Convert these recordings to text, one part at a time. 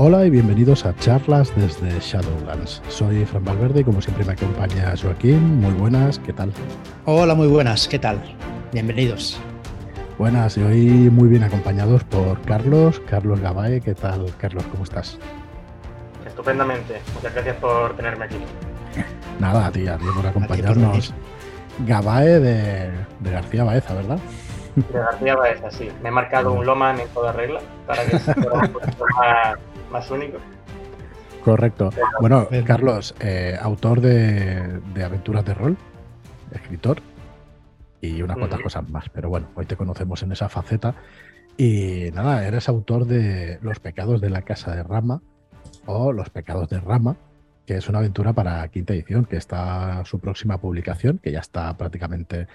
Hola y bienvenidos a charlas desde Shadowlands. Soy Fran Valverde y como siempre me acompaña Joaquín. Muy buenas, ¿qué tal? Hola, muy buenas, ¿qué tal? Bienvenidos. Buenas y hoy muy bien acompañados por Carlos, Carlos Gabae. ¿Qué tal, Carlos? ¿Cómo estás? Estupendamente. Muchas gracias por tenerme aquí. Nada, a ti, a ti por acompañarnos. Gabae de, García Baeza, ¿verdad? De García Baeza, sí. Me he marcado un Loman en toda regla para que sea más, más único. Correcto. Bueno, Carlos, eh, autor de, aventuras de rol, escritor y unas cuantas cosas más. Pero bueno, hoy te conocemos en esa faceta. Y nada, eres autor de Los pecados de la casa de Rama o Los pecados de Rama, que es una aventura para quinta edición, que está su próxima publicación, que ya está prácticamente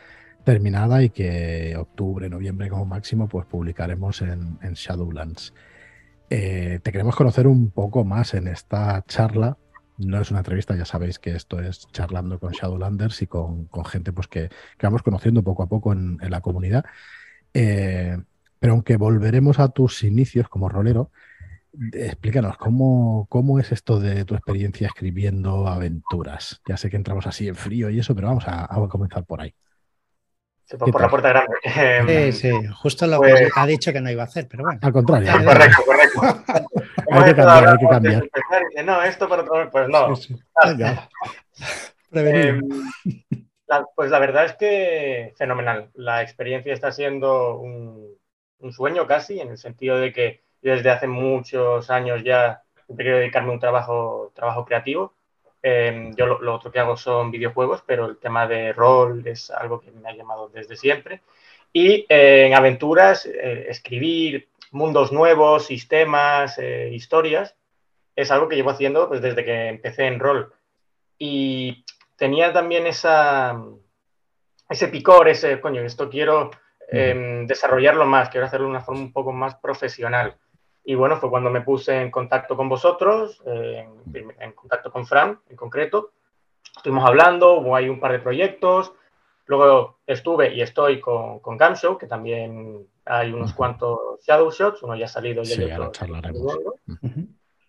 terminada y que octubre, noviembre como máximo, pues publicaremos en, en Shadowlands. Eh, te queremos conocer un poco más en esta charla. No es una entrevista, ya sabéis que esto es charlando con Shadowlanders y con, gente pues, que, vamos conociendo poco a poco en, la comunidad. Eh, pero aunque volveremos a tus inicios como rolero, explícanos ¿cómo, cómo es esto de tu experiencia escribiendo aventuras. Ya sé que entramos así en frío y eso, pero vamos a comenzar por ahí por la puerta grande. Em, sí, sí, justo lo que pues ha dicho que no iba a hacer, pero bueno. Al contrario. correcto, correcto. hay que cambiar, hay que cambiar. no, esto para otro, pues no. Em, pues la verdad es que fenomenal. La experiencia está siendo un, un, sueño casi, en el sentido de que desde hace muchos años ya he querido dedicarme a un trabajo, trabajo creativo Em, yo lo, otro que hago son videojuegos, pero el tema de rol es algo que me ha llamado desde siempre. Y eh, en aventuras, eh, escribir mundos nuevos, sistemas, eh, historias, es algo que llevo haciendo pues, desde que empecé en rol. Y tenía también esa, ese picor, ese, coño, esto quiero em, desarrollarlo más, quiero hacerlo de una forma un poco más profesional. Y bueno, fue cuando me puse en contacto con vosotros, en, contacto con Fran en concreto. Estuvimos hablando, hubo ahí un par de proyectos. Luego estuve y estoy con, con Gamshow, que también hay unos cuantos Shadow Shots, uno ya ha salido y otro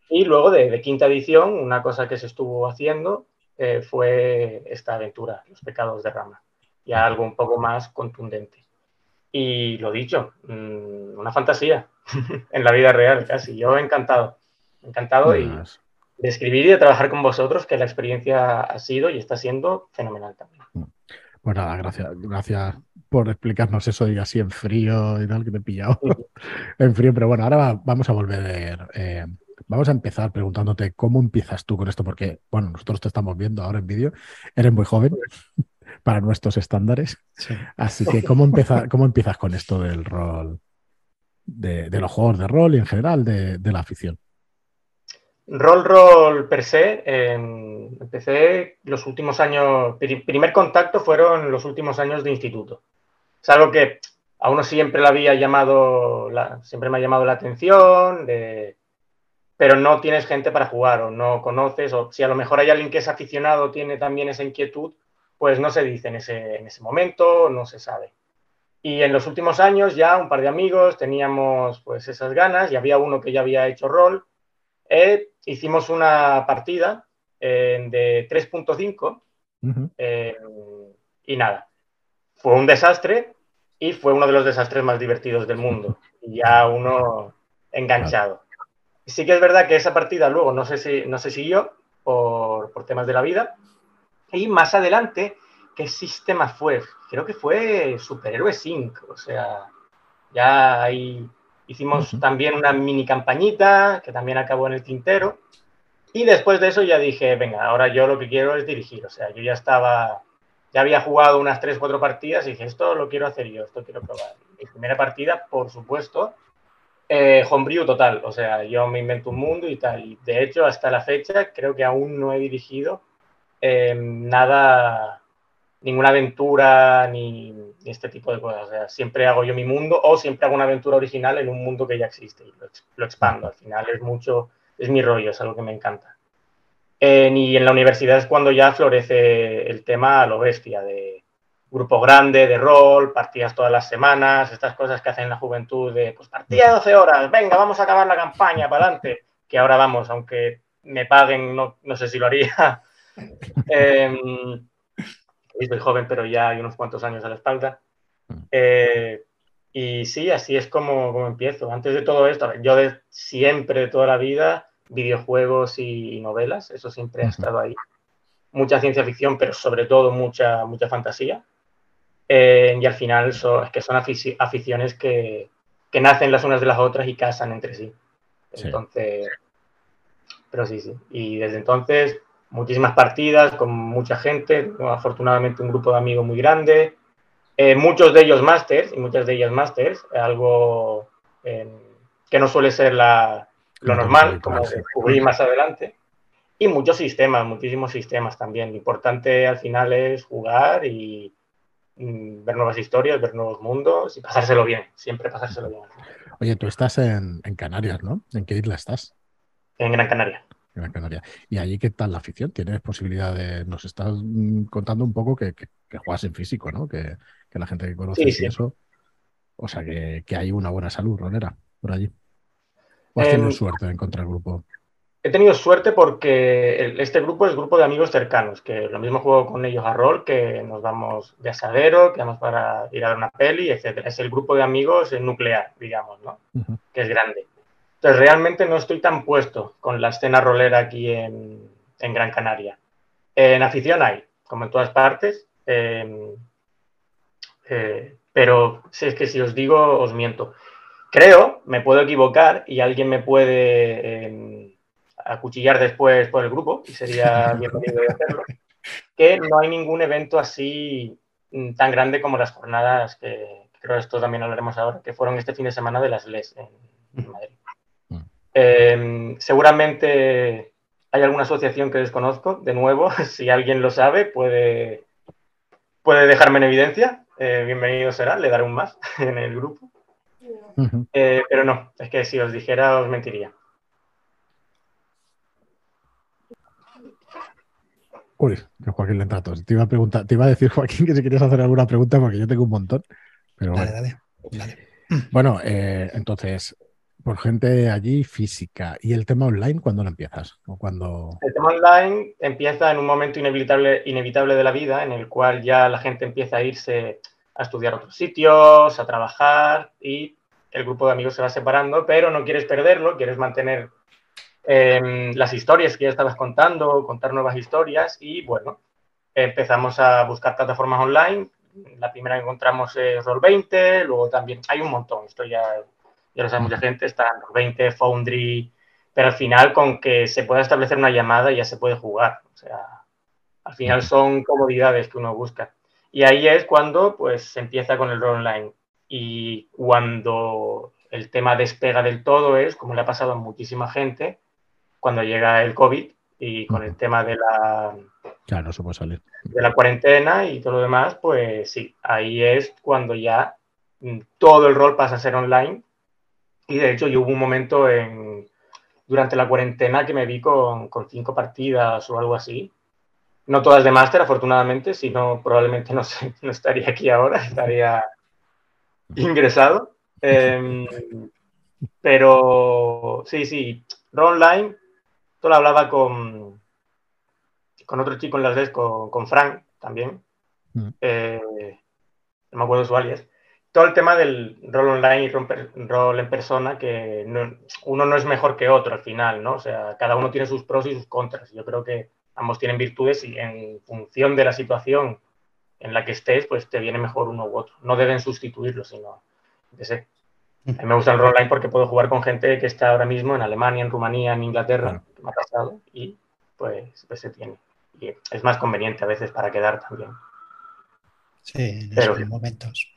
Y luego de, quinta edición, una cosa que se estuvo haciendo eh, fue esta aventura, Los Pecados de Rama, ya algo un poco más contundente. Y lo dicho, mm, una fantasía en la vida real casi. Yo encantado, encantado de escribir y de trabajar con vosotros, que la experiencia ha sido y está siendo fenomenal también. Pues nada, gracias, gracias por explicarnos eso y así en frío y tal, que te he pillado en frío. Pero bueno, ahora vamos a volver. Eh, vamos a empezar preguntándote cómo empiezas tú con esto, porque, bueno, nosotros te estamos viendo ahora en vídeo, eres muy joven para nuestros estándares. Así que, ¿cómo, ¿cómo empiezas con esto del rol, de, los juegos de rol y en general de, la afición? Rol, rol per se, em, empecé los últimos años, primer contacto fueron los últimos años de instituto. Es algo que a uno siempre le había llamado, siempre me ha llamado la atención, pero no tienes gente para jugar o no conoces, o si a lo mejor hay alguien que es aficionado, tiene también esa inquietud, pues no se dice en ese, en ese momento, no se sabe. Y en los últimos años ya un par de amigos teníamos pues esas ganas y había uno que ya había hecho rol. Eh, hicimos una partida eh, de 3.5 eh, y nada, fue un desastre y fue uno de los desastres más divertidos del mundo. Y ya uno enganchado. Sí que es verdad que esa partida luego no sé si no se siguió por, por temas de la vida, y más adelante, ¿qué sistema fue? Creo que fue Superhéroes Inc. O sea, ya ahí hicimos también una mini campañita que también acabó en el tintero. Y después de eso ya dije, venga, ahora yo lo que quiero es dirigir. O sea, yo ya estaba, ya había jugado unas 3, 4 partidas y dije, esto lo quiero hacer yo, esto quiero probar. Mi primera partida, por supuesto, eh, homebrew total. O sea, yo me invento un mundo y tal. Y de hecho, hasta la fecha, creo que aún no he dirigido Em, nada, ninguna aventura ni, este tipo de cosas. Siempre hago yo mi mundo o siempre hago una aventura original en un mundo que ya existe y lo, expando. Al final es mucho, es mi rollo, es algo que me encanta. y en la universidad es cuando ya florece el tema a lo bestia de grupo grande, de rol, partidas todas las semanas, estas cosas que hacen la juventud de, pues partida 12 horas, venga, vamos a acabar la campaña, para adelante. que ahora vamos, aunque me paguen, no, no sé si lo haría. Eh, soy joven, pero ya hay unos cuantos años a la espalda. Eh, y sí, así es como, como, empiezo. Antes de todo esto, yo de siempre, de toda la vida, videojuegos y, novelas, eso siempre ha estado ahí. Mucha ciencia ficción, pero sobre todo mucha, mucha fantasía. Eh, y al final es que son aficiones que, que, nacen las unas de las otras y casan entre sí. Entonces, pero sí, sí. Y desde entonces, muchísimas partidas con mucha gente, afortunadamente un grupo de amigos muy grande, eh, muchos de ellos másters y muchas de ellas másters, algo eh, que no suele ser la, lo normal, como descubrí más adelante. Y muchos sistemas, muchísimos sistemas también. Lo importante al final es jugar y mm, ver nuevas historias, ver nuevos mundos y pasárselo bien, siempre pasárselo bien. Oye, tú estás en, en Canarias, ¿no? ¿En qué isla estás? En Gran Canaria. Gran Canaria. ¿Y allí qué tal la afición? ¿Tienes posibilidad de.? Nos estás mm, contando un poco que, que, juegas en físico, ¿no? Que, la gente que conoce eso. O sea, que, hay una buena salud, Ronera, por allí. ¿O has tenido em, suerte de encontrar el grupo? He tenido suerte porque este grupo es grupo de amigos cercanos, que lo mismo juego con ellos a rol, que nos vamos de asadero, que vamos para ir a ver una peli, etc. Es el grupo de amigos nuclear, digamos, ¿no? Que es grande. Entonces, realmente no estoy tan puesto con la escena rolera aquí en, Gran Canaria. En afición hay, como en todas partes, em, eh, pero si es que si os digo, os miento. Creo, me puedo equivocar y alguien me puede em, acuchillar después por el grupo, y sería bienvenido de hacerlo, que no hay ningún evento así mm, tan grande como las jornadas que, creo que esto también hablaremos ahora, que fueron este fin de semana de las LES en Madrid. Em, seguramente hay alguna asociación que desconozco. De nuevo, si alguien lo sabe, puede, puede dejarme en evidencia. Eh, bienvenido será, le daré un más en el grupo. Eh, pero no, es que si os dijera os mentiría. Uy, Joaquín Lentratos. Te iba a preguntar, te iba a decir, Joaquín, que si querías hacer alguna pregunta, porque yo tengo un montón. Pero bueno. Dale, dale. Bueno, eh, entonces, por gente allí física. ¿Y el tema online cuándo lo empiezas? ¿O cuando... El tema online empieza en un momento inevitable, inevitable de la vida en el cual ya la gente empieza a irse a estudiar otros sitios, a trabajar y el grupo de amigos se va separando, pero no quieres perderlo, quieres mantener em, las historias que ya estabas contando, contar nuevas historias y bueno, empezamos a buscar plataformas online. La primera que encontramos es Roll20, luego también hay un montón, esto ya ya lo sabe mucha gente, está en 20, Foundry, pero al final con que se pueda establecer una llamada ya se puede jugar. O sea, al final son comodidades que uno busca. Y ahí es cuando pues se empieza con el rol online. Y cuando el tema despega del todo es, como le ha pasado a muchísima gente, cuando llega el COVID y con el tema de la, claro, no puede salir. de la cuarentena y todo lo demás, pues sí, ahí es cuando ya mm, todo el rol pasa a ser online y de hecho, yo hubo un momento en, durante la cuarentena que me vi con, con cinco partidas o algo así. No todas de máster, afortunadamente, si no, probablemente no, sé, no estaría aquí ahora, estaría ingresado. Em, pero sí, sí, online, todo lo hablaba con, con otro chico en las redes, con, con Frank también. Mm. Eh, no me acuerdo su alias todo el tema del rol online y rol en persona, que uno no es mejor que otro al final, ¿no? O sea, cada uno tiene sus pros y sus contras. Yo creo que ambos tienen virtudes y en función de la situación en la que estés, pues te viene mejor uno u otro. No deben sustituirlo, sino, que sé. A mí me gusta el rol online porque puedo jugar con gente que está ahora mismo en Alemania, en Rumanía, en Inglaterra, que me ha pasado, y pues, pues, se tiene. Y es más conveniente a veces para quedar también. Sí, en esos momentos.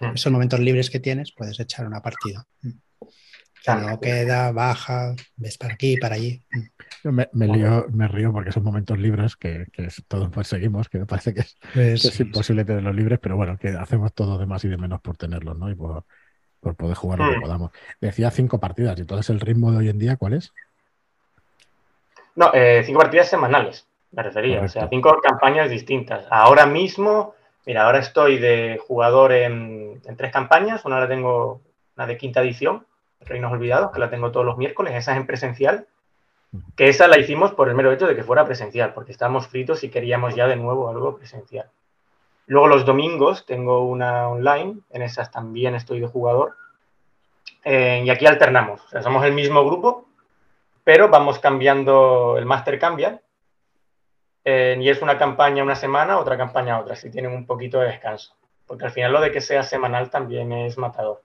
Mm. Mm. esos momentos libres que tienes, puedes echar una partida. Mm. no queda, baja, ves para aquí, para allí. Yo me, me, río porque son momentos libres que, todos perseguimos, que me parece que es, pues imposible tenerlos libres, pero bueno, que hacemos todo de más y de menos por tenerlos, ¿no? Y por, poder jugar lo que mm. podamos. Decía cinco partidas, y entonces el ritmo de hoy en día, ¿cuál es? No, eh, cinco partidas semanales, me refería, o sea, cinco campañas distintas. Ahora mismo Mira, ahora estoy de jugador en, tres campañas. Una la tengo, una de quinta edición, Reinos Olvidados, que la tengo todos los miércoles, esa es en presencial, que esa la hicimos por el mero hecho de que fuera presencial, porque estábamos fritos y queríamos ya de nuevo algo presencial. Luego los domingos tengo una online, en esas también estoy de jugador, eh, y aquí alternamos, o sea, somos el mismo grupo, pero vamos cambiando, el máster cambia, eh, y es una campaña una semana, otra campaña otra, si tienen un poquito de descanso, porque al final lo de que sea semanal también es matador.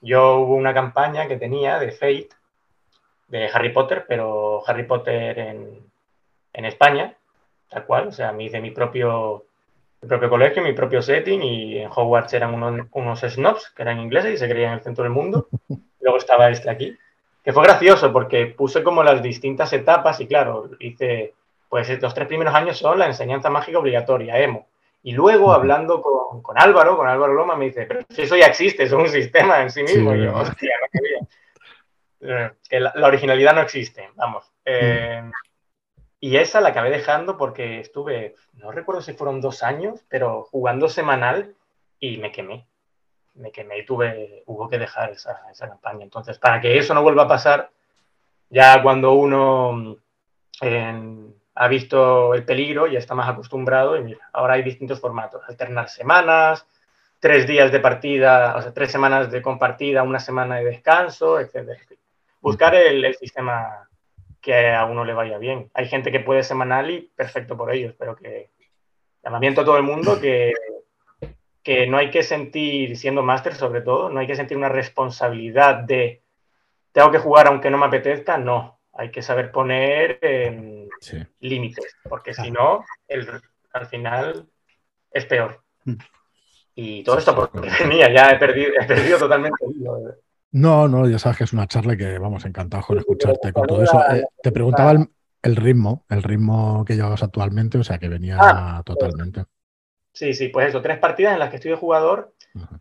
Yo hubo una campaña que tenía de Fate, de Harry Potter, pero Harry Potter en, en España, tal cual, o sea, me hice mi propio, mi propio colegio, mi propio setting, y en Hogwarts eran unos, unos snobs, que eran ingleses y se creían en el centro del mundo. Luego estaba este aquí, que fue gracioso porque puse como las distintas etapas y claro, hice, pues los tres primeros años son la enseñanza mágica obligatoria, emo. Y luego hablando con, con, Álvaro, con Álvaro Loma, me dice, pero si eso ya existe, es un sistema en sí mismo. y yo, hostia, no quería. Eh, que la, la, originalidad no existe, vamos. Eh, y esa la acabé dejando porque estuve, no recuerdo si fueron dos años, pero jugando semanal y me quemé. Me quemé y tuve, hubo que dejar esa, esa campaña. Entonces, para que eso no vuelva a pasar, ya cuando uno en, ha visto el peligro, ya está más acostumbrado y ahora hay distintos formatos, alternar semanas, tres días de partida, o sea, tres semanas de compartida, una semana de descanso, etcétera. Buscar el, el, sistema que a uno le vaya bien. Hay gente que puede semanal y perfecto por ellos, pero que llamamiento a todo el mundo que, que no hay que sentir, siendo máster sobre todo, no hay que sentir una responsabilidad de tengo que jugar aunque no me apetezca, no hay que saber poner eh, sí. límites, porque si no, el, al final es peor. Mm. Y todo esto porque venía, ya he perdido, he perdido totalmente. No, no, ya sabes que es una charla que vamos encantados con escucharte con todo eso. Eh, te preguntaba el, el, ritmo, el ritmo que llevabas actualmente, o sea que venía ah, totalmente. Sí, sí, pues eso, tres partidas en las que estoy de jugador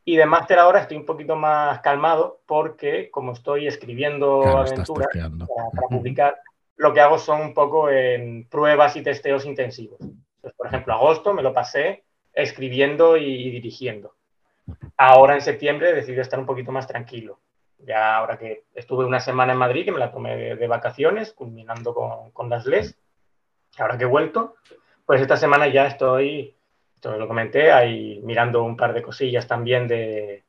y de máster ahora estoy un poquito más calmado porque como estoy escribiendo claro, aventuras para, para publicar, lo que hago son un poco en pruebas y testeos intensivos. Entonces, por ejemplo, agosto me lo pasé escribiendo y, dirigiendo. Ahora en septiembre decidí estar un poquito más tranquilo. Ya ahora que estuve una semana en Madrid, que me la tomé de, de vacaciones, culminando con, con las LES, ahora que he vuelto, pues esta semana ya estoy esto lo comenté, ahí mirando un par de cosillas también de,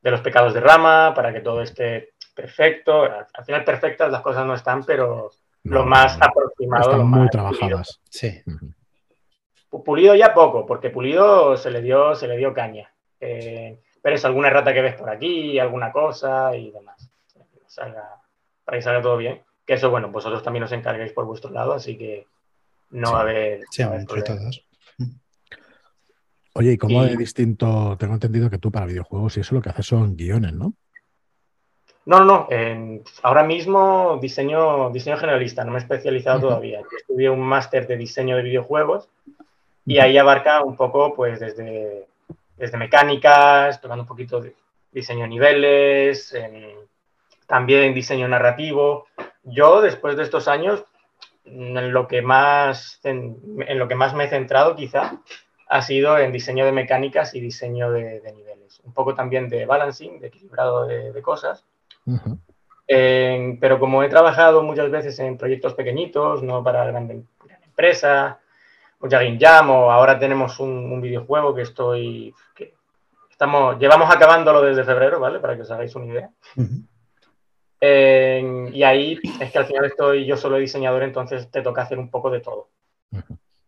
de, los pecados de rama, para que todo esté perfecto. Al final perfectas las cosas no están, pero no, lo más aproximado. Están lo muy trabajadas. Sí. Pulido. pulido. ya poco, porque pulido se le dio, se le dio caña. Eh, pero es alguna rata que ves por aquí, alguna cosa y demás. Salga, para que salga todo bien. Que eso, bueno, vosotros también os encarguéis por vuestro lado, así que no sí. va a haber. Sí, no va a haber entre todos. Oye, ¿y cómo y... de distinto? Tengo entendido que tú para videojuegos y eso lo que haces son guiones, ¿no? No, no, no. Eh, ahora mismo diseño, diseño generalista, no me he especializado uh -huh. todavía. Yo estudié un máster de diseño de videojuegos y ahí abarca un poco, pues, desde, desde mecánicas, tocando un poquito de diseño de niveles, eh, también diseño narrativo. Yo, después de estos años, en lo que más, en, en lo que más me he centrado, quizá, ha sido en diseño de mecánicas y diseño de, de niveles. Un poco también de balancing, de equilibrado de, de cosas. Uh -huh. eh, pero como he trabajado muchas veces en proyectos pequeñitos, no para gran, gran empresa, mucha Game Jam, o ahora tenemos un, un videojuego que estoy. Que estamos, llevamos acabándolo desde febrero, ¿vale? Para que os hagáis una idea. Uh -huh. eh, y ahí es que al final estoy yo solo diseñador, entonces te toca hacer un poco de todo.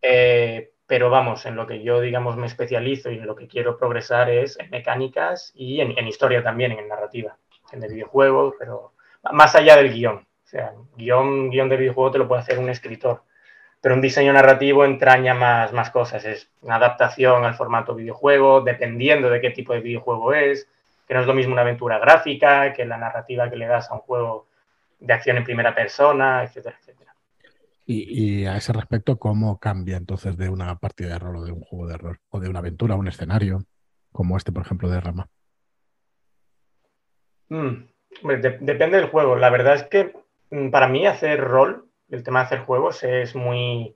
Eh, pero vamos, en lo que yo, digamos, me especializo y en lo que quiero progresar es en mecánicas y en, historia también, en narrativa, en el videojuego, pero más allá del guion. O sea, guion, guion de videojuego te lo puede hacer un escritor, pero un diseño narrativo entraña más, más cosas. Es una adaptación al formato videojuego, dependiendo de qué tipo de videojuego es, que no es lo mismo una aventura gráfica que la narrativa que le das a un juego de acción en primera persona, etcétera, etcétera. Y, y, a ese respecto, ¿cómo cambia entonces de una partida de rol o de un juego de rol o de una aventura a un escenario como este, por ejemplo, de Rama? Mm, de depende del juego. La verdad es que mm, para mí hacer rol, el tema de hacer juegos, es muy,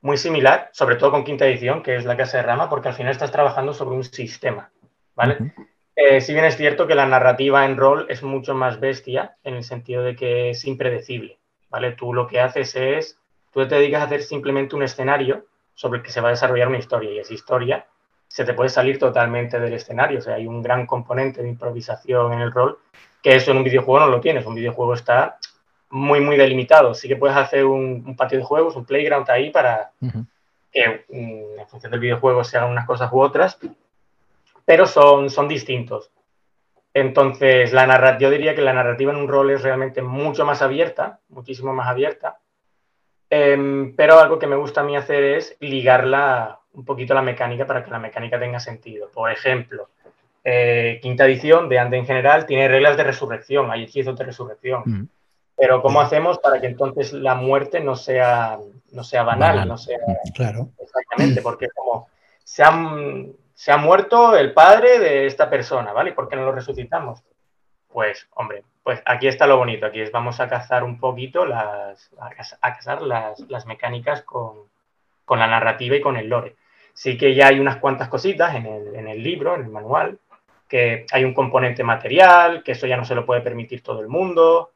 muy similar, sobre todo con quinta edición, que es la casa de Rama, porque al final estás trabajando sobre un sistema, ¿vale? Uh -huh. Eh, si bien es cierto que la narrativa en rol es mucho más bestia en el sentido de que es impredecible, ¿vale? Tú lo que haces es, tú te dedicas a hacer simplemente un escenario sobre el que se va a desarrollar una historia y esa historia se te puede salir totalmente del escenario, o sea, hay un gran componente de improvisación en el rol que eso en un videojuego no lo tienes, un videojuego está muy, muy delimitado, sí que puedes hacer un, patio de juegos, un playground ahí para que mm, en función del videojuego se hagan unas cosas u otras, pero son, son distintos. Entonces, la yo diría que la narrativa en un rol es realmente mucho más abierta, muchísimo más abierta, em, pero algo que me gusta a mí hacer es ligarla un poquito a la mecánica para que la mecánica tenga sentido. Por ejemplo, eh, quinta edición de Ande en general tiene reglas de resurrección, hay hechizos de resurrección. Mm. Pero ¿cómo hacemos para que entonces la muerte no sea, no sea banal, no sea... Claro. Exactamente, porque como se han se ha muerto el padre de esta persona, ¿vale? ¿Y por qué no lo resucitamos? Pues, hombre, pues aquí está lo bonito, aquí es vamos a cazar un poquito las, a cazar las, mecánicas con, la narrativa y con el lore. Sí que ya hay unas cuantas cositas en el, libro, en el manual, que hay un componente material, que eso ya no se lo puede permitir todo el mundo,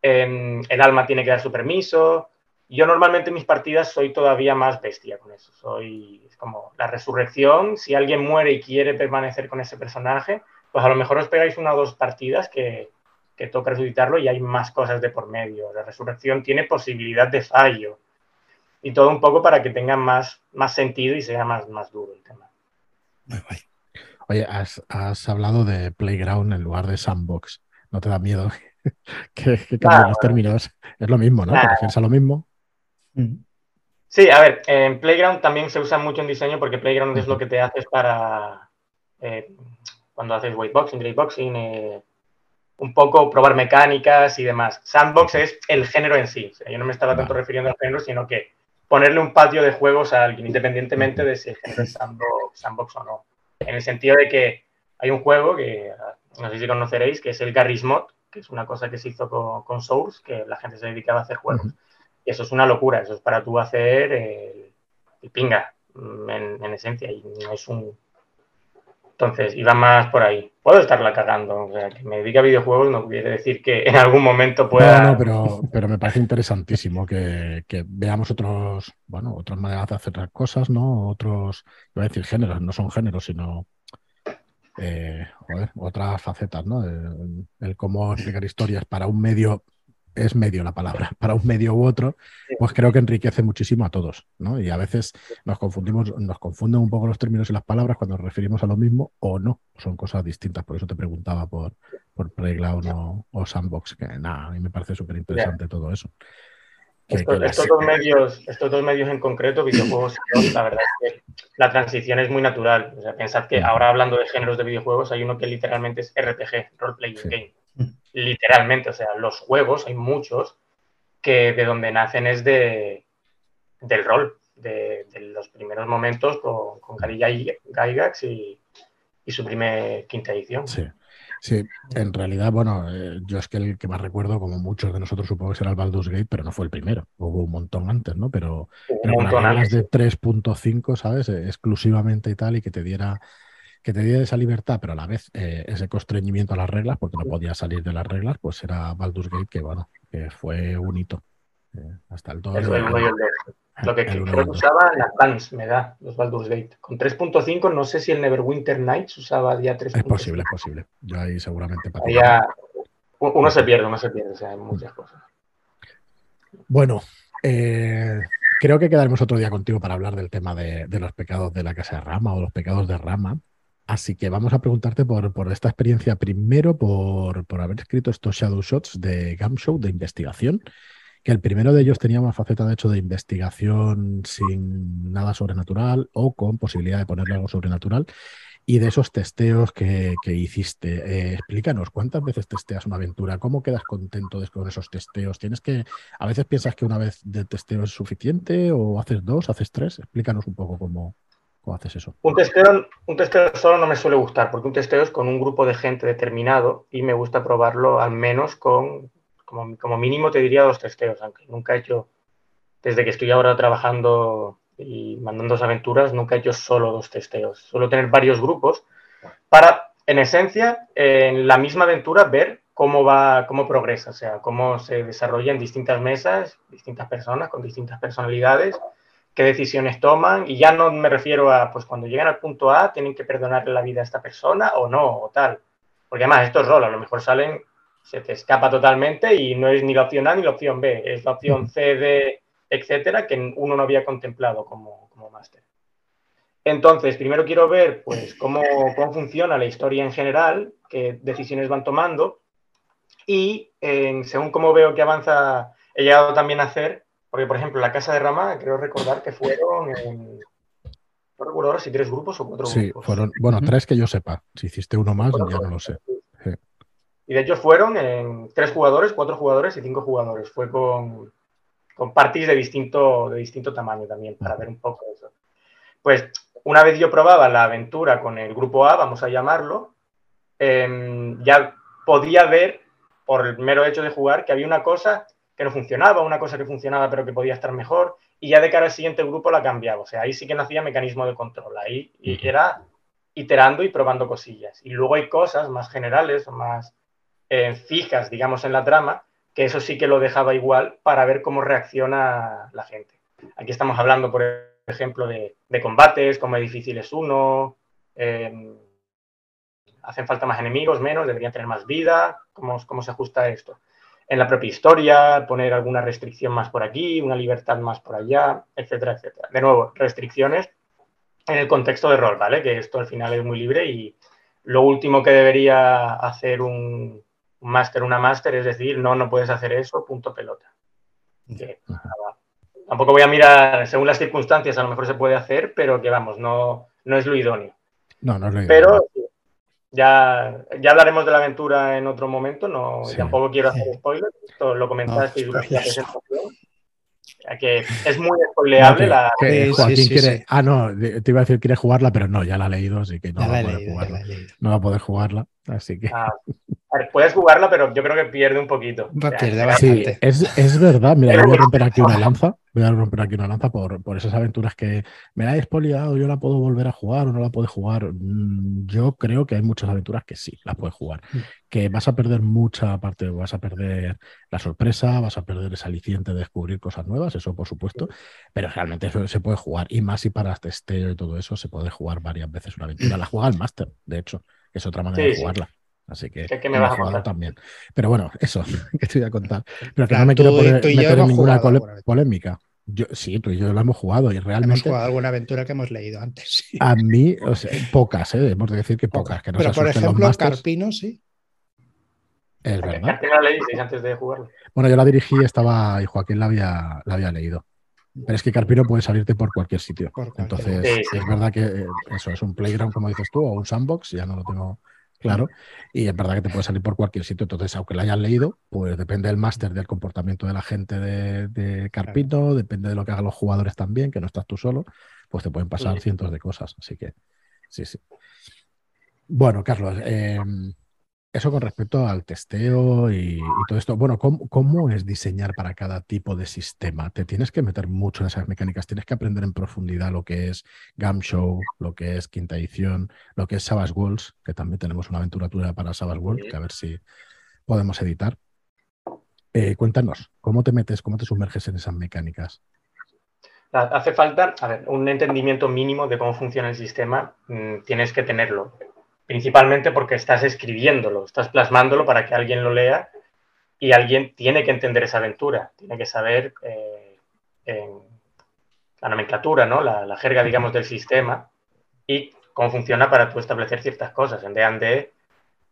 em, el alma tiene que dar su permiso, yo normalmente en mis partidas soy todavía más bestia con eso. Soy como la resurrección. Si alguien muere y quiere permanecer con ese personaje, pues a lo mejor os pegáis una o dos partidas que, que toca resucitarlo y hay más cosas de por medio. La resurrección tiene posibilidad de fallo. Y todo un poco para que tenga más, más sentido y sea más, más duro el tema. Oye, has, has hablado de Playground en lugar de Sandbox. ¿No te da miedo que, que cambien los términos? Es lo mismo, ¿no? ¿Te refieres a lo mismo? Sí, a ver, en Playground también se usa mucho en diseño porque Playground es lo que te haces para eh, cuando haces whiteboxing, greyboxing, eh, un poco probar mecánicas y demás. Sandbox es el género en sí. yo no me estaba tanto refiriendo al género, sino que ponerle un patio de juegos a alguien, independientemente de si el género es sandbox, o no. En el sentido de que hay un juego que no sé si conoceréis, que es el Garry's Mod, que es una cosa que se hizo con, Source, que la gente se dedicaba a hacer juegos. Eso es una locura, eso es para tú hacer el, pinga, mm, en, esencia, y no es un... Entonces, iba más por ahí. Puedo estarla cagando, o sea, que me dedique a videojuegos no quiere decir que en algún momento pueda... No, no, pero, pero me parece interesantísimo que, veamos otros, bueno, otras maneras de hacer las cosas, ¿no? Otros, iba a decir géneros, no son géneros, sino eh, otras facetas, ¿no? el, cómo explicar historias para un medio es medio la palabra, para un medio u otro, pues creo que enriquece muchísimo a todos, ¿no? Y a veces nos confundimos, nos confunden un poco los términos y las palabras cuando nos referimos a lo mismo o no, son cosas distintas. Por eso te preguntaba por, por Playground o, Sandbox, que nada, a mí me parece súper interesante todo eso. estos, dos medios, estos dos medios en concreto, videojuegos, la verdad es que la transición es muy natural. O sea, pensad que ahora hablando de géneros de videojuegos, hay uno que literalmente es RPG, Role Playing Game literalmente, o sea, los juegos, hay muchos que de donde nacen es de, del rol, de, los primeros momentos con, con Gary Gygax y, su primer quinta edición. Sí. Sí, en realidad, bueno, eh, yo es que el que más recuerdo, como muchos de nosotros supongo que será el Baldur's Gate, pero no fue el primero, hubo un montón antes, ¿no? Pero, pero con de 3.5, ¿sabes? exclusivamente y tal, y que te diera que te diera esa libertad, pero a la vez eh, ese constreñimiento a las reglas, porque no podía salir de las reglas, pues era Baldur's Gate, que bueno, que fue un hito. Eh, hasta el 2. Lo que creo que usaba la Advance, me da, los Baldur's Gate. Con 3.5, no sé si el Neverwinter Nights usaba ya 3.5. Es posible, es posible. Yo ahí seguramente. Para uno se pierde, uno se pierde, o sea, hay muchas cosas. Bueno, eh, creo que quedaremos otro día contigo para hablar del tema de, de, los pecados de la casa de Rama o los pecados de Rama. Así que vamos a preguntarte por, esta experiencia primero, por, haber escrito estos Shadow Shots de Show de investigación, que el primero de ellos tenía una faceta de hecho de investigación sin nada sobrenatural o con posibilidad de ponerle algo sobrenatural. Y de esos testeos que, hiciste, eh, explícanos, ¿cuántas veces testeas una aventura? ¿Cómo quedas contento con esos testeos? ¿Tienes que, a veces piensas que una vez de testeo es suficiente o haces dos, haces tres? Explícanos un poco cómo, ¿Cómo haces eso? Un testeo, un testeo solo no me suele gustar, porque un testeo es con un grupo de gente determinado y me gusta probarlo al menos con, como, mínimo te diría dos testeos, aunque nunca he hecho, desde que estoy ahora trabajando y mandando aventuras, nunca he hecho solo dos testeos. Suelo tener varios grupos para en esencia, en la misma aventura, ver cómo va, cómo progresa, o sea, cómo se desarrolla en distintas mesas, distintas personas con distintas personalidades, qué decisiones toman, y ya no me refiero a, pues cuando llegan al punto A, tienen que perdonarle la vida a esta persona o no, o tal. Porque además esto es rol, a lo mejor salen, se te escapa totalmente y no es ni la opción A ni la opción B, es la opción C, D, etcétera, que uno no había contemplado como, como máster. Entonces, primero quiero ver pues, cómo, cómo, funciona la historia en general, qué decisiones van tomando y según cómo veo que avanza, he llegado también a hacer, porque por ejemplo, la Casa de Rama, creo recordar que fueron, en, no recuerdo ahora si tres grupos o cuatro sí, grupos. fueron, bueno, tres que yo sepa. Si hiciste uno más, ya no lo sé. Y de hecho fueron en tres jugadores, cuatro jugadores y cinco jugadores. Fue con, con parties de distinto, de distinto tamaño también, para ver un poco eso. Pues una vez yo probaba la aventura con el grupo A, vamos a llamarlo, em, ya podía ver, por el mero hecho de jugar, que había una cosa que no funcionaba, una cosa que funcionaba pero que podía estar mejor, y ya de cara al siguiente grupo la cambiaba. O sea, ahí sí que nacía mecanismo de control, ahí era iterando y probando cosillas. Y luego hay cosas más generales o más eh, fijas, digamos, en la trama, que eso sí que lo dejaba igual para ver cómo reacciona la gente. Aquí estamos hablando, por ejemplo, de, combates, cómo es difícil es uno, em, hacen falta más enemigos, menos, deberían tener más vida, cómo, cómo se ajusta esto. En la propia historia, poner alguna restricción más por aquí, una libertad más por allá, etcétera, etcétera. De nuevo, restricciones en el contexto de rol, ¿vale? Que esto al final es muy libre y lo último que debería hacer un, máster, una máster, es decir, no, no puedes hacer eso, punto pelota. Tampoco voy a mirar, según las circunstancias, a lo mejor se puede hacer, pero que vamos, no, no es lo idóneo. No, no es lo idóneo. Pero ya, ya hablaremos de la aventura en otro momento, no, tampoco quiero hacer spoilers, esto lo comentaste durante la presentación. Que es muy spoileable la. Joaquín quiere. Ah, no, te iba a decir quiere jugarla, pero no, ya la ha leído, así que no va a poder jugarla. No va a poder jugarla, así que. Ah, puedes jugarla, pero yo creo que pierde un poquito. pierde bastante. es, es, verdad. Mira, voy a romper aquí una lanza. Voy a romper aquí una lanza por, por esas aventuras que me la he expoliado. Yo la puedo volver a jugar o no la puedo jugar. Mm, yo creo que hay muchas aventuras que sí, las puedes jugar. Mm. Que vas a perder mucha parte, vas a perder la sorpresa, vas a perder esa aliciente de descubrir cosas nuevas, eso por supuesto. Pero realmente eso se puede jugar. Y más si para testeo y todo eso, se puede jugar varias veces una aventura. La juega el máster, de hecho, que es otra manera de jugarla. Así que, que me vas a contar también. Pero bueno, eso que te voy a contar. Pero que no me quiero poner, meter en ninguna polémica. Yo, sí, tú y yo lo hemos jugado y realmente. Hemos jugado alguna aventura que hemos leído antes. A mí, o sea, pocas, ¿eh? hemos de decir que pocas. Que no Pero por ejemplo, Carpino, sí. Es verdad. ¿Carpino la leísteis antes de jugarlo? Bueno, yo la dirigí estaba y Joaquín la había, la había leído. Pero es que Carpino puede salirte por cualquier sitio. Entonces, es verdad que eh, eso es un playground, como dices tú, o un sandbox, ya no lo tengo Claro, y es verdad que te puede salir por cualquier sitio. Entonces, aunque la hayas leído, pues depende del máster, del comportamiento de la gente de, Carpino, depende de lo que hagan los jugadores también, que no estás tú solo, pues te pueden pasar cientos de cosas. Así que, sí, sí. Bueno, Carlos, eh, eso con respecto al testeo y, todo esto. Bueno, ¿cómo, es diseñar para cada tipo de sistema? Te tienes que meter mucho en esas mecánicas, tienes que aprender en profundidad lo que es Show, lo que es quinta edición, lo que es Savage Worlds, que también tenemos una aventura tuya para Savage Worlds, que a ver si podemos editar. Eh, cuéntanos, ¿cómo te metes, cómo te sumerges en esas mecánicas? Hace falta, a ver, un entendimiento mínimo de cómo funciona el sistema, mm, tienes que tenerlo principalmente porque estás escribiéndolo, estás plasmándolo para que alguien lo lea y alguien tiene que entender esa aventura, tiene que saber eh, la nomenclatura, ¿no? La, jerga, digamos, del sistema y cómo funciona para tú establecer ciertas cosas. En D&D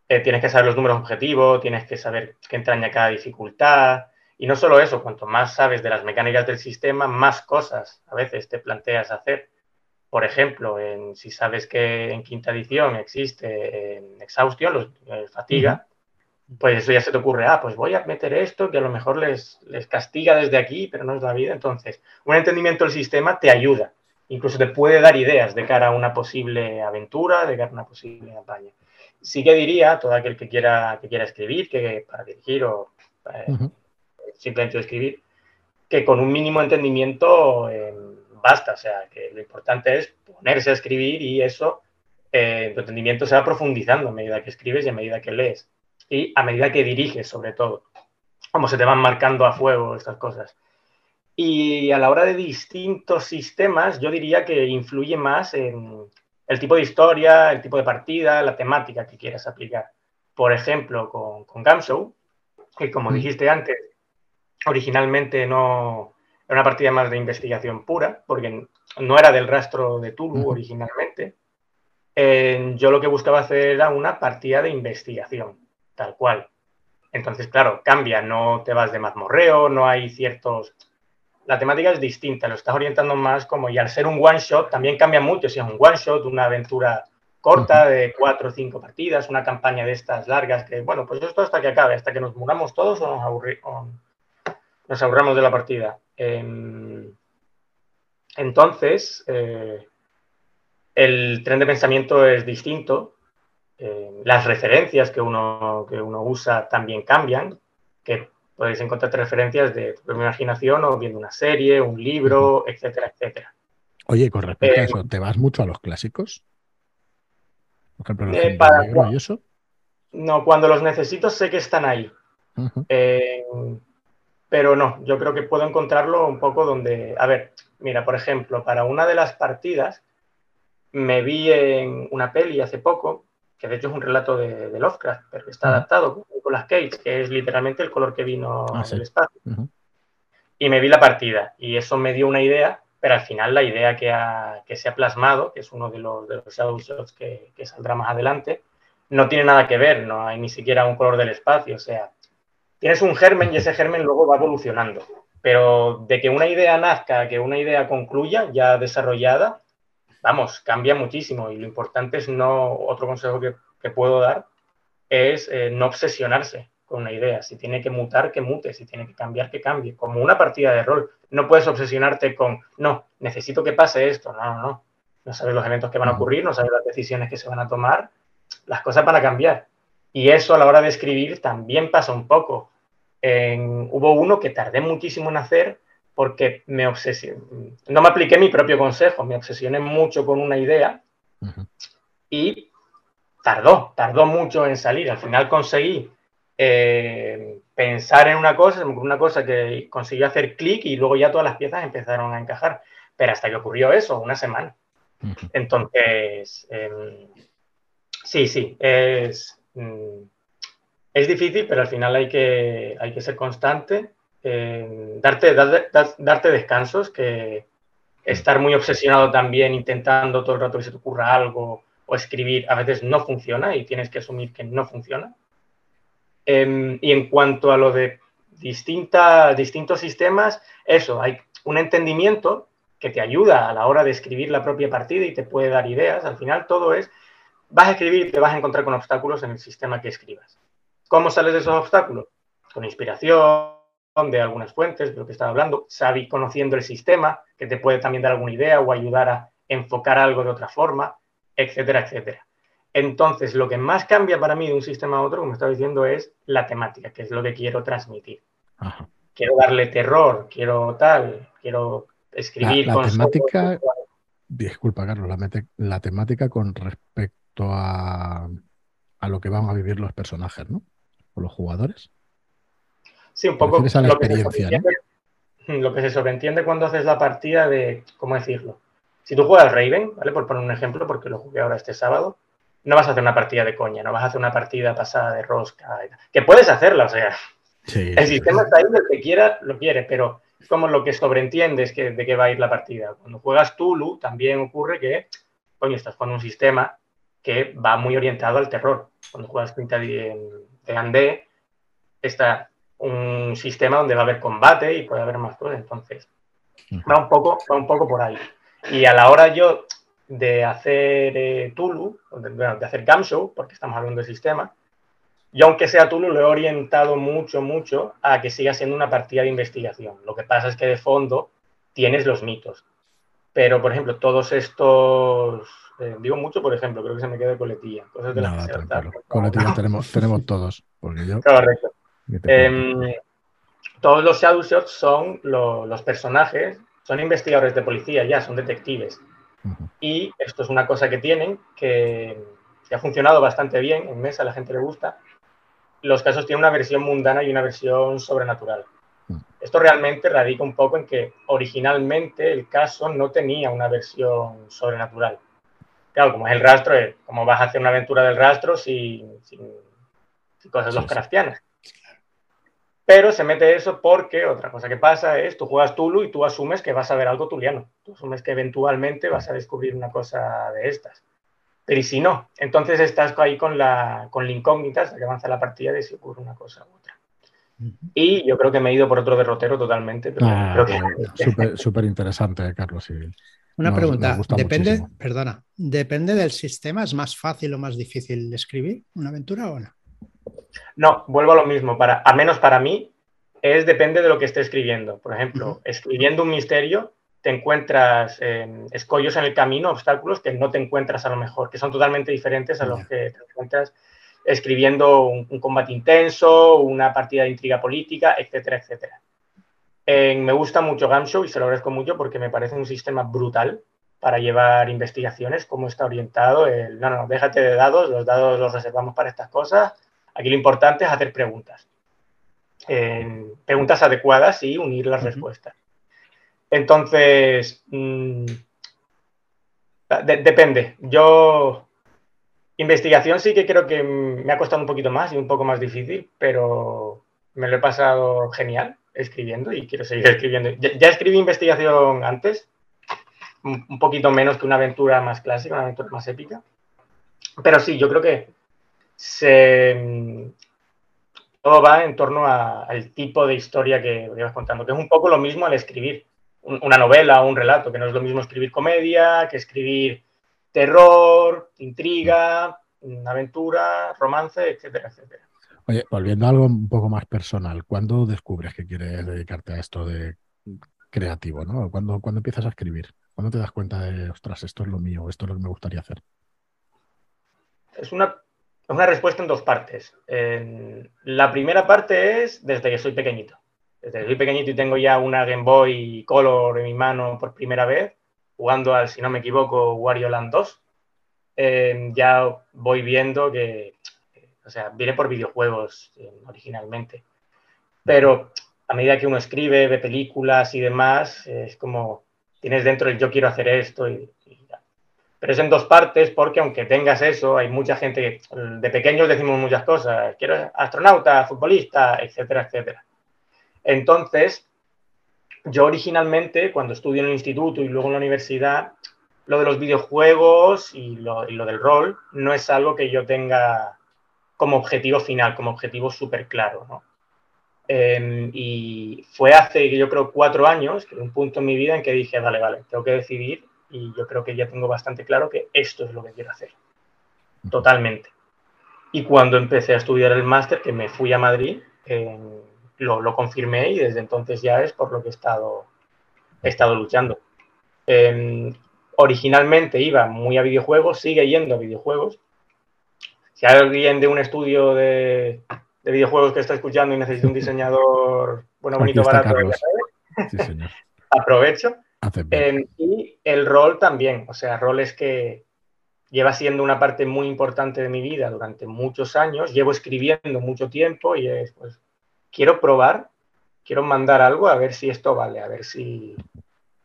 eh, tienes que saber los números objetivos, tienes que saber qué entraña cada dificultad y no solo eso, cuanto más sabes de las mecánicas del sistema, más cosas a veces te planteas hacer por ejemplo, en, si sabes que en quinta edición existe en Exhaustion, los, eh, fatiga, pues eso ya se te ocurre, ah, pues voy a meter esto que a lo mejor les, les castiga desde aquí, pero no es la vida. Entonces, un entendimiento del sistema te ayuda, incluso te puede dar ideas de cara a una posible aventura, de cara a una posible campaña. Sí que diría a todo aquel que quiera, que quiera escribir, que para dirigir o eh, simplemente escribir, que con un mínimo entendimiento basta. O sea, que lo importante es ponerse a escribir y eso eh, tu entendimiento se va profundizando a medida que escribes y a medida que lees. Y a medida que diriges, sobre todo. Como se te van marcando a fuego estas cosas. Y a la hora de distintos sistemas, yo diría que influye más en el tipo de historia, el tipo de partida, la temática que quieras aplicar. Por ejemplo, con, con Gamshow, que como dijiste antes, originalmente no era una partida más de investigación pura, porque no era del rastro de Tulu originalmente. yo lo que buscaba hacer era una partida de investigación, tal cual. Entonces, claro, cambia, no te vas de mazmorreo, no hay ciertos la temática es distinta, lo estás orientando más como, y al ser un one shot también cambia mucho, si es un one shot, una aventura corta de cuatro o cinco partidas, una campaña de estas largas que, bueno, pues esto hasta que acabe, hasta que nos muramos todos o nos, aburri nos aburramos de la partida. Em, entonces, eh, el tren de pensamiento es distinto, em, las referencias que uno, que uno usa también cambian, que podéis encontrar referencias de tu imaginación o viendo una serie, un libro, etcétera, etcétera. Oye, con respecto a eh, eso, ¿te vas mucho a los clásicos? Por ejemplo, eh, para, y eso. No, cuando los necesito sé que están ahí. Pero no, yo creo que puedo encontrarlo un poco donde. A ver, mira, por ejemplo, para una de las partidas me vi en una peli hace poco que de hecho es un relato de, Lovecraft, pero está adaptado con Nicolas Cage, que es literalmente el color que vino ah, del espacio. Y me vi la partida y eso me dio una idea, pero al final la idea que, se ha plasmado, que es uno de los, de los shadow shots que, que, saldrá más adelante, no tiene nada que ver, no hay ni siquiera un color del espacio, o sea, tienes un germen y ese germen luego va evolucionando. Pero de que una idea nazca, que una idea concluya ya desarrollada, vamos, cambia muchísimo y lo importante es no, otro consejo que, puedo dar es eh, no obsesionarse con una idea. Si tiene que mutar, que mute. Si tiene que cambiar, que cambie. Como una partida de rol. No puedes obsesionarte con, no, necesito que pase esto. No, no, no. No sabes los eventos que van a ocurrir, no sabes las decisiones que se van a tomar. Las cosas van a cambiar. Y eso a la hora de escribir también pasa un poco. hubo uno que tardé muchísimo en hacer porque me obsesioné, no me apliqué mi propio consejo, me obsesioné mucho con una idea y tardó, tardó mucho en salir. Al final conseguí eh, pensar en una cosa, una cosa que consiguió hacer clic y luego ya todas las piezas empezaron a encajar. Pero hasta que ocurrió eso, una semana. Entonces, em, sí, sí, es, mm, es difícil, pero al final hay que, hay que ser constante darte, darte descansos, que estar muy obsesionado también intentando todo el rato que se te ocurra algo o escribir a veces no funciona y tienes que asumir que no funciona. Em, y en cuanto a lo de distintas, distintos sistemas, eso, hay un entendimiento que te ayuda a la hora de escribir la propia partida y te puede dar ideas. Al final todo es, vas a escribir y te vas a encontrar con obstáculos en el sistema que escribas. ¿Cómo sales de esos obstáculos? Con inspiración, de algunas fuentes, de lo que estaba hablando, sabi conociendo el sistema, que te puede también dar alguna idea o ayudar a enfocar algo de otra forma, etcétera, etcétera. Entonces, lo que más cambia para mí de un sistema a otro, como estaba diciendo, es la temática, que es lo que quiero transmitir. Quiero darle terror, quiero tal, quiero escribir la, temática. Disculpa, Carlos, la, la, temática con respecto a, a lo que van a vivir los personajes, ¿no? O los jugadores. Sí, un poco. lo, que lo que se sobreentiende cuando haces la partida de, ¿cómo decirlo? Si tú juegas Raven, ¿vale? Por poner un ejemplo, porque lo jugué ahora este sábado, no vas a hacer una partida de coña, no vas a hacer una partida pasada de rosca. Que puedes hacerla, o sea. el sistema está ahí, el que quiera lo quiere, pero como lo que sobreentiende es que, de qué va a ir la partida. Cuando juegas Tulu, también ocurre que, coño, estás con un sistema que va muy orientado al terror. Cuando juegas Quinta de, de Andé, está un sistema donde va a haber combate y puede haber más cosas. Entonces, va un poco, va un poco por ahí. Y a la hora yo de hacer eh, Tulu, de, hacer Gamshow, porque estamos hablando de sistema, yo aunque sea Tulu lo he orientado mucho, mucho a que siga siendo una partida de investigación. Lo que pasa es que de fondo tienes los mitos. Pero, por ejemplo, todos estos... Eh, digo mucho, por ejemplo, creo que se me queda coletilla. Cosas de Coletilla tenemos, tenemos todos. Porque yo... Correcto. Em, todos los Shadow Shots son los personajes, son investigadores de policía ya, son detectives. Y esto es una cosa que tienen que, que, ha funcionado bastante bien en mesa, a la gente le gusta. Los casos tienen una versión mundana y una versión sobrenatural. Esto realmente radica un poco en que originalmente el caso no tenía una versión sobrenatural. Claro, como es el rastro, como vas a hacer una aventura del rastro sin, sin, cosas los cristianas. Pero se mete eso porque otra cosa que pasa es, tú juegas Tulu y tú asumes que vas a ver algo tuliano. Tú asumes que eventualmente vas a descubrir una cosa de estas. Pero y si no, entonces estás ahí con la, con la incógnita hasta que avanza la partida de si ocurre una cosa u otra. Y yo creo que me he ido por otro derrotero totalmente. Ah, súper interesante, Carlos. Una pregunta, depende, perdona, ¿depende del sistema? ¿Es más fácil o más difícil escribir una aventura o no? No, vuelvo a lo mismo. Para, a menos para mí, es depende de lo que esté escribiendo. Por ejemplo, escribiendo un misterio, te encuentras escollos en el camino, obstáculos que no te encuentras a lo mejor, que son totalmente diferentes a los que te encuentras escribiendo un, combate intenso, una partida de intriga política, etcétera, etcétera. me gusta mucho Gamshow y se lo agradezco mucho porque me parece un sistema brutal para llevar investigaciones, cómo está orientado. El, no, no, déjate de dados, los dados los reservamos para estas cosas. Aquí lo importante es hacer preguntas. preguntas adecuadas y unir las respuestas. Entonces, mm, depende. Yo Investigación sí que creo que me ha costado un poquito más y un poco más difícil, pero me lo he pasado genial escribiendo y quiero seguir escribiendo. Ya, escribí investigación antes, un, poquito menos que una aventura más clásica, una aventura más épica. Pero sí, yo creo que se, todo va en torno al tipo de historia que ibas contando, que es un poco lo mismo al escribir una novela o un relato, que no es lo mismo escribir comedia que escribir terror, intriga, aventura, romance, etcétera, etcétera. Oye, volviendo a algo un poco más personal, ¿cuándo descubres que quieres dedicarte a esto de creativo? ¿no? ¿Cuándo, empiezas a escribir? ¿Cuándo te das cuenta de, ostras, esto es lo mío, esto es lo que me gustaría hacer? Es una, una respuesta en dos partes. la primera parte es desde que soy pequeñito. Desde que soy pequeñito y tengo ya una Game Boy Color en mi mano por primera vez, jugando al, si no me equivoco, Wario Land 2, eh, ya voy viendo que, o sea, viene por videojuegos eh, originalmente. Pero a medida que uno escribe, ve películas y demás, es como tienes dentro el yo quiero hacer esto y, Pero es en dos partes porque aunque tengas eso, hay mucha gente de pequeños decimos muchas cosas, quiero astronauta, futbolista, etcétera, etcétera. Entonces, yo originalmente, cuando estudio en el instituto y luego en la universidad, lo de los videojuegos y lo, del rol no es algo que yo tenga como objetivo final, como objetivo súper claro. ¿no? Em, y fue hace, yo creo, cuatro años, que un punto en mi vida en que dije, vale, vale, tengo que decidir y yo creo que ya tengo bastante claro que esto es lo que quiero hacer. Totalmente. Y cuando empecé a estudiar el máster, que me fui a Madrid, lo, confirmé y desde entonces ya es por lo que he estado, he estado luchando. Em, originalmente iba muy a videojuegos, sigue yendo a videojuegos. Si hay alguien de un estudio de, videojuegos que está escuchando y necesita un diseñador bueno, bonito, barato, aprovecho. Em, y el rol también, o sea, rol es que lleva siendo una parte muy importante de mi vida durante muchos años, llevo escribiendo mucho tiempo y es, pues, quiero probar, quiero mandar algo a ver si esto vale, a ver si,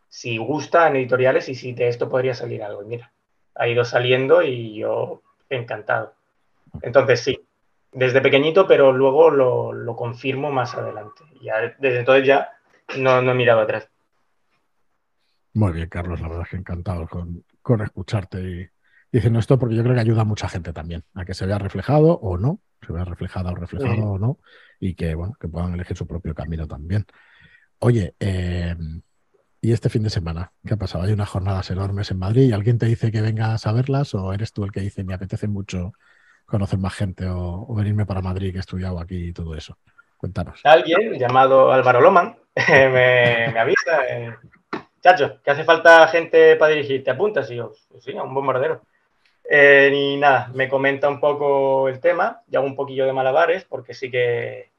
si gusta en editoriales y si de esto podría salir algo. Y mira, ha ido saliendo y yo encantado. Entonces sí, desde pequeñito, pero luego lo, confirmo más adelante. Ya, desde entonces ya no, no, he mirado atrás. Muy bien, Carlos, la verdad es que encantado con, con escucharte y diciendo esto porque yo creo que ayuda a mucha gente también a que se vea reflejado o no se vea reflejada o reflejado o no, y que, bueno, que puedan elegir su propio camino también. Oye, em, ¿y este fin de semana? ¿Qué ha pasado? Hay unas jornadas enormes en Madrid y alguien te dice que vengas a verlas o eres tú el que dice me apetece mucho conocer más gente o, venirme para Madrid que he estudiado aquí y todo eso? Cuéntanos. Alguien llamado Álvaro Loman me, avisa, eh, chacho, que hace falta gente para dirigir, ¿te apuntas? Y yo, sí, a un bombardero. Eh, y nada, me comenta un poco el tema, y hago un poquillo de malabares, porque sí que,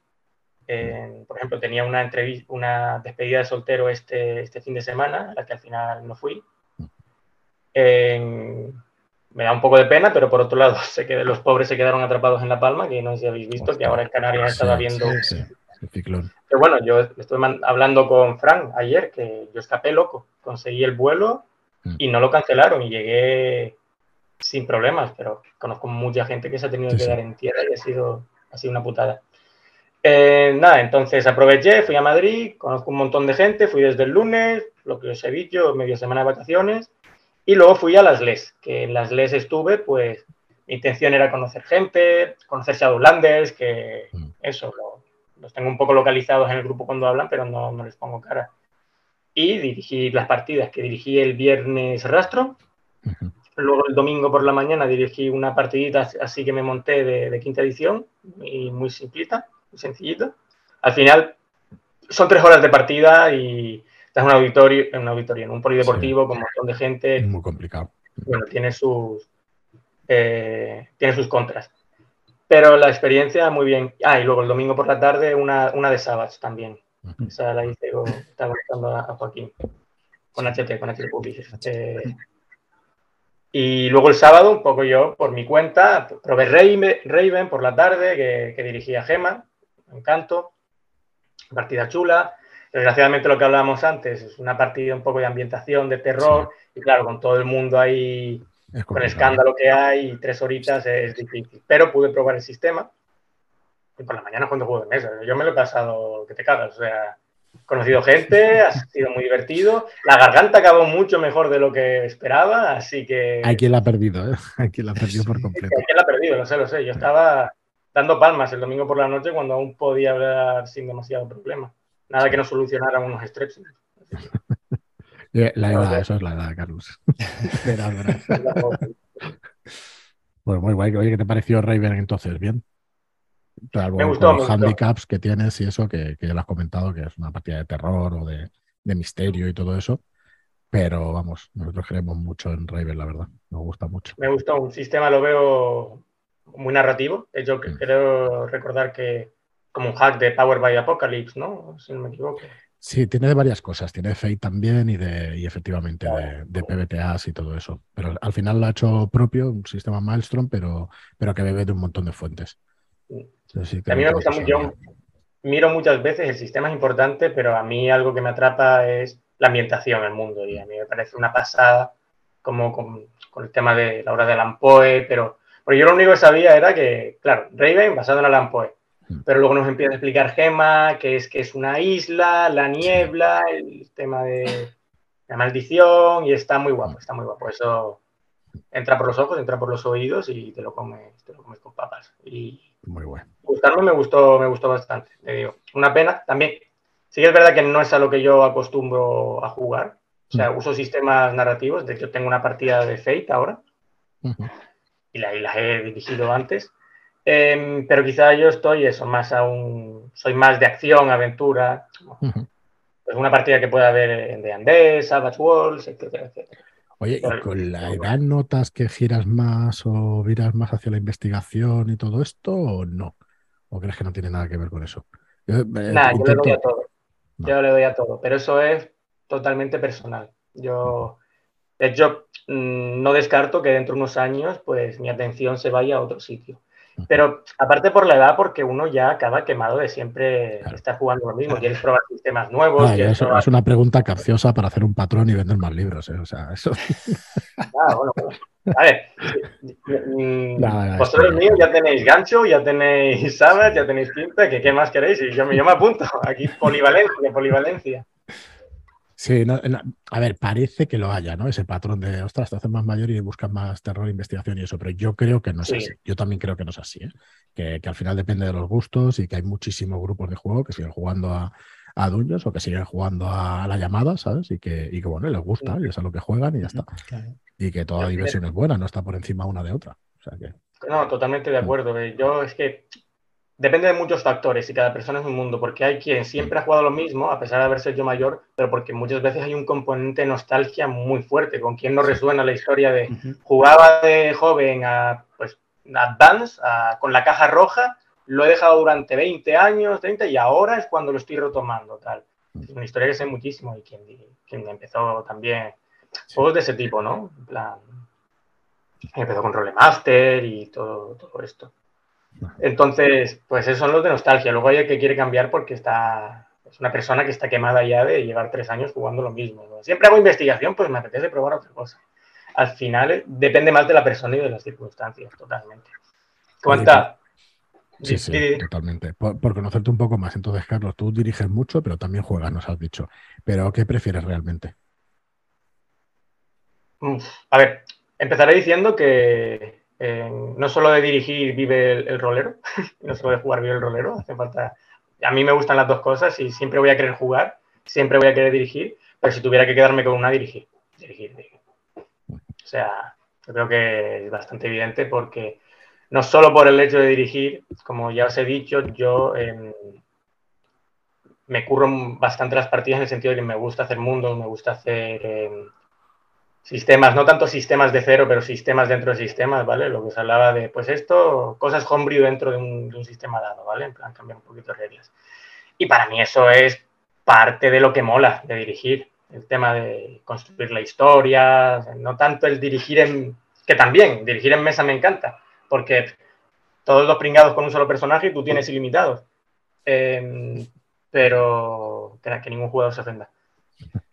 eh, por ejemplo, tenía una entrevista, una despedida de soltero este, este fin de semana, a la que al final no fui. me da un poco de pena, pero por otro lado, sé que los pobres se quedaron atrapados en La Palma, que no sé si habéis visto, que ahora en Canarias estaba viendo... Sí, Pero bueno, yo estuve hablando con Frank ayer, que yo escapé loco, conseguí el vuelo mm. y no lo cancelaron y llegué sin problemas, pero conozco mucha gente que se ha tenido que quedar en tierra y ha sido, ha sido una putada. Eh, nada, entonces aproveché, fui a Madrid, conozco un montón de gente, fui desde el lunes, lo que os he dicho, media semana de vacaciones, y luego fui a las LES, que en las LES estuve, pues mi intención era conocer gente, conocer Shadowlanders, que mm. eso, los tengo un poco localizados en el grupo cuando hablan, pero no, no les pongo cara. Y dirigí las partidas, que dirigí el viernes Rastro, luego el domingo por la mañana dirigí una partidita así que me monté de, quinta edición, y muy simplita, muy sencillito. Al final son tres horas de partida y estás en un auditorio, en un auditorio, en un polideportivo con un montón de gente. Muy complicado. Bueno, tiene sus, eh, tiene sus contras. Pero la experiencia muy bien. Ah, y luego el domingo por la tarde una, una de Sabbath también. Esa la hice, estaba a, Joaquín. Con HT, con HT. Eh, y luego el sábado, un poco yo, por mi cuenta, probé Raven, por la tarde, que, que dirigía Gema, Encanto. Partida chula. Desgraciadamente lo que hablábamos antes es una partida un poco de ambientación, de terror, y claro, con todo el mundo ahí, con el escándalo que hay, tres horitas es difícil. Pero pude probar el sistema, y por la mañana cuando juego de mesa, yo me lo he pasado que te cagas, o sea, conocido gente, ha sido muy divertido, la garganta acabó mucho mejor de lo que esperaba, así que... Hay quien la ha perdido, ¿eh? Hay quien la ha perdido por completo. Hay quien la ha perdido, lo sé, lo sé, yo estaba dando palmas el domingo por la noche cuando aún podía hablar sin demasiado problema. Nada que no solucionara unos stretches. la edad, eso es la edad, Carlos. pues muy guay. Oye, ¿qué te pareció Raven entonces? ¿Bien? Me gustó, los handicaps que tienes y eso, que, ya lo has comentado, que es una partida de terror o de, misterio y todo eso. Pero vamos, nosotros creemos mucho en Raven, la verdad. Nos gusta mucho. Me gustó. Un sistema lo veo muy narrativo. Yo mm. creo recordar que como un hack de Power by Apocalypse, ¿no? Si no me equivoco. Sí, tiene de varias cosas. Tiene de Fate también y de y efectivamente de, de, PBTAs y todo eso. Pero al final lo ha hecho propio, un sistema Maelstrom, pero, pero que bebe de un montón de fuentes. A mí me gusta mucho. Yo miro muchas veces, el sistema es importante, pero a mí algo que me atrapa es la ambientación el mundo. Y a mí me parece una pasada, como con, con el tema de la obra de Lampoe, pero, pero yo lo único que sabía era que, claro, Raven basado en Alampoe Mm. Pero luego nos empieza a explicar Gema que es que es una isla, la niebla, el tema de la maldición y está muy guapo, está muy guapo. Eso entra por los ojos, entra por los oídos y te lo comes, te lo comes con papas. Y muy bueno. Gustarme me gustó, me gustó bastante. Te digo, una pena. También, sí que es verdad que no es a lo que yo acostumbro a jugar. O sea, mm. uso sistemas narrativos. De hecho, tengo una partida de Fate ahora. y, la, y las he dirigido antes. Em, pero quizá yo estoy eso, más aún, soy más de acción, aventura. pues una partida que pueda haber en D&D, Savage Worlds, etcétera, etcétera. Oye, ¿y con la edad notas que giras más o viras más hacia la investigación y todo esto o no? ¿O crees que no tiene nada que ver con eso? Yo, eh, yo le doy a todo. Yo le doy a todo, pero eso es totalmente personal. Yo, hecho, mm, no descarto que dentro de unos años, pues mi atención se vaya a otro sitio. Pero aparte por la edad, porque uno ya acaba quemado de siempre estar jugando lo mismo, quieres probar sistemas nuevos. Es una pregunta capciosa para hacer un patrón y vender más libros. ¿eh? O sea, eso. Ah, bueno, A ver, mm, vosotros míos ya tenéis gancho, ya tenéis sabes, ya tenéis tinta, que qué más queréis, y yo, yo me apunto. Aquí polivalencia, polivalencia. Sí, a ver, parece que lo haya, ¿no? Ese patrón de, ostras, te haces más mayor y buscas más terror, investigación y eso, pero yo creo que no es así. Yo también creo que no es así, ¿eh? que, al final depende de los gustos y que hay muchísimos grupos de juego que siguen jugando a, a o que siguen jugando a la llamada, ¿sabes? Y que, y que bueno, les gusta y es a lo que juegan y ya está. Y que toda diversión es buena, no está por encima una de otra. O sea que... No, totalmente de mm. acuerdo. Yo es que depende de muchos factores y cada persona es un mundo, porque hay quien siempre ha jugado lo mismo, a pesar de haber sido yo mayor, pero porque muchas veces hay un componente de nostalgia muy fuerte, con quien no resuena la historia de jugaba de joven a pues Advance, con la caja roja, lo he dejado durante 20 años, 30, y ahora es cuando lo estoy retomando, tal. Es una historia que sé muchísimo y quien, quien empezó también. juegos de ese tipo, ¿no? En plan, empezó con Rolemaster y todo, todo esto. Entonces, pues esos son los de nostalgia. Luego hay el que quiere cambiar porque está, es una persona que está quemada ya de llevar tres años jugando lo mismo. Siempre hago investigación, pues me apetece probar otra cosa. Al final eh, depende más de la persona y de las circunstancias, totalmente. ¿Cuánta? Sí, sí, totalmente. Por, conocerte un poco más, entonces, Carlos, tú diriges mucho, pero también juegas, nos has dicho. Pero, ¿qué prefieres realmente? A ver, empezaré diciendo que eh, no solo de dirigir vive el, rolero, no solo de jugar vive el rolero, hace falta... A mí me gustan las dos cosas y siempre voy a querer jugar, siempre voy a querer dirigir, pero si tuviera que quedarme con una, dirigir. Dirigir, O sea, yo creo que es bastante evidente porque no solo por el hecho de dirigir, como ya os he dicho, yo em, me curro bastante las partidas en el sentido de que me gusta hacer mundos, me gusta hacer em, sistemas, no tanto sistemas de cero, pero sistemas dentro de sistemas, ¿vale? Lo que se hablaba de, pues esto, cosas homebrew dentro de un, sistema dado, ¿vale? En plan, cambiar un poquito de reglas. Y para mí eso es parte de lo que mola de dirigir, el tema de construir la historia, no tanto el dirigir en, que también, dirigir en mesa me encanta, porque todos los pringados con un solo personaje tú tienes ilimitados. Em, pero que, que, ningún jugador se ofenda.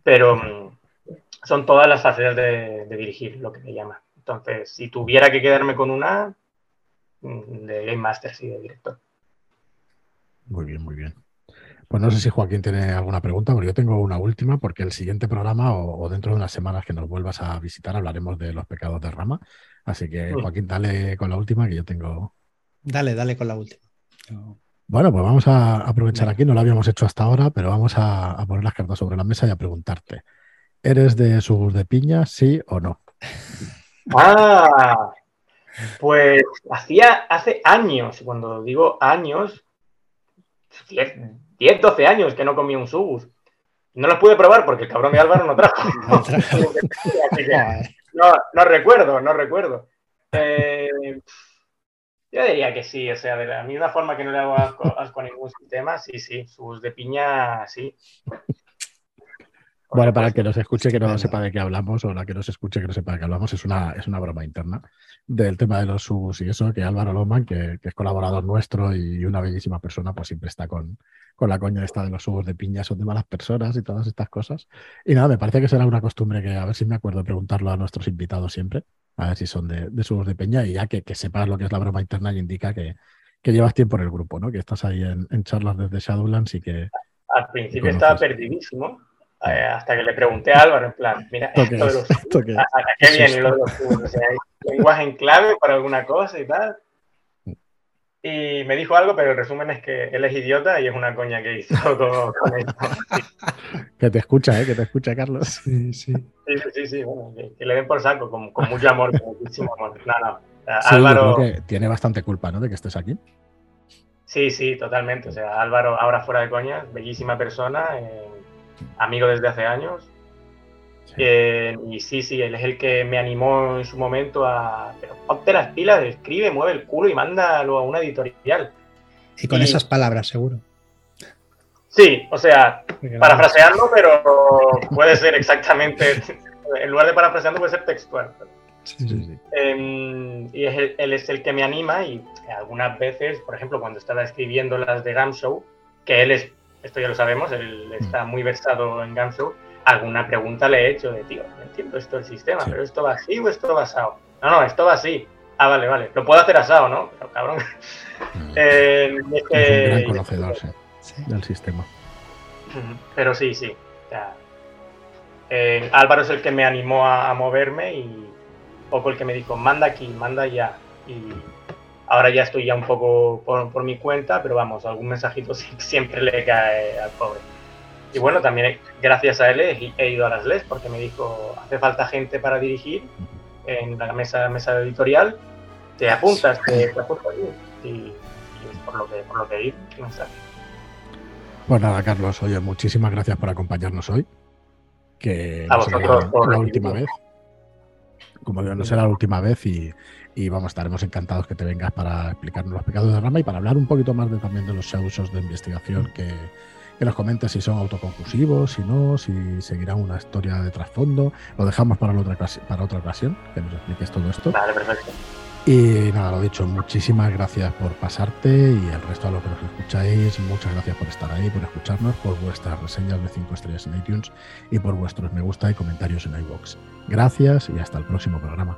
Pero son todas las facetas de, dirigir, lo que me llama. Entonces, si tuviera que quedarme con una, mm, de Game Master, sí, de director. Muy bien, muy bien. Pues no sé si Joaquín tiene alguna pregunta, pero yo tengo una última, porque el siguiente programa o, dentro de unas semanas que nos vuelvas a visitar hablaremos de los pecados de rama. Así que, mm. Joaquín, dale con la última, que yo tengo. Dale, dale con la última. Bueno, pues vamos a aprovechar aquí, no lo habíamos hecho hasta ahora, pero vamos a poner las cartas sobre la mesa y a preguntarte. ¿Eres de subus de piña, sí o no? Ah, pues hacía hace años, cuando digo años, 10, 12 años que no comía un subus. No los pude probar porque el cabrón de Álvaro no trajo. no, no, recuerdo, no recuerdo. Eh, yo diría que sí, o sea, de la misma forma que no le hago asco, asco a ningún sistema, sí, sí, subus de piña, sí. Bueno, para el que nos escuche que no sepa de qué hablamos, o la que nos escuche que no sepa de qué hablamos, es una, es una broma interna del tema de los subs y eso, que Álvaro Loman, que, es colaborador nuestro y una bellísima persona, pues siempre está con, con la coña esta de los subos de piña, son de malas personas y todas estas cosas. Y nada, me parece que será una costumbre que a ver si me acuerdo de preguntarlo a nuestros invitados siempre, a ver si son de, de subos de piña y ya que, que, sepas lo que es la broma interna y indica que, que llevas tiempo en el grupo, ¿no? Que estás ahí en, en charlas desde Shadowlands y que... Al principio estaba perdidísimo eh, hasta que le pregunté a Álvaro, en plan, mira, esto, de los ¿a, qué viene lo de los O sea, ¿hay lenguaje en clave para alguna cosa y tal? Y me dijo algo, pero el resumen es que él es idiota y es una coña que hizo con, esto. Que te escucha, ¿eh? Que te escucha, Carlos. Sí, sí. Sí, sí, sí. Bueno, que, le den por saco, con, con mucho amor, con muchísimo amor. No, no. Álvaro... que tiene bastante culpa, ¿no? De que estés aquí. Sí, sí, totalmente. O sea, Álvaro, ahora fuera de coña, bellísima persona. Eh, amigo desde hace años. Eh, y sí, sí, él es el que me animó en su momento a. Pero ponte las pilas, escribe, mueve el culo y mándalo a una editorial. Y con esas palabras, seguro. Sí, o sea, parafrasearlo, pero puede ser exactamente. En lugar de parafrasearlo, puede ser textual. Em, y es él es el que me anima y algunas veces, por ejemplo, cuando estaba escribiendo las de Gam Show, que él es esto ya lo sabemos, él mm. está muy versado en Gansu, alguna pregunta le he hecho de, tío, no entiendo esto del sistema, pero esto va así o esto va asado. No, no, esto va así. Ah, vale, vale. Lo puedo hacer asado, ¿no? Pero cabrón. Mm. Eh, es, un gran conocedor del sistema. Pero sí, sí. Eh, Álvaro es el que me animó a, moverme y poco el que me dijo, manda aquí, manda ya. Y Ahora ya estoy ya un poco por, mi cuenta, pero vamos, algún mensajito siempre le cae al pobre. Y bueno, también gracias a él he, ido a las LES porque me dijo, hace falta gente para dirigir en la mesa, mesa editorial, te apuntas, te, apuntas y, y, por lo que, por lo que ir, Pues nada, Carlos, oye, muchísimas gracias por acompañarnos hoy. Que a vosotros, la última vez. Como digo, no será la última vez y, y vamos, estaremos encantados que te vengas para explicarnos los pecados de rama y para hablar un poquito más de, también de los usos de investigación que, que nos comentes si son autoconclusivos, si no, si seguirán una historia de trasfondo. Lo dejamos para otra, para otra ocasión, que nos expliques todo esto. Vale, perfecto. Y nada, lo dicho, muchísimas gracias por pasarte y el resto a los que nos escucháis, muchas gracias por estar ahí, por escucharnos, por vuestras reseñas de 5 estrellas en iTunes y por vuestros me gusta y comentarios en iVoox. Gracias y hasta el próximo programa.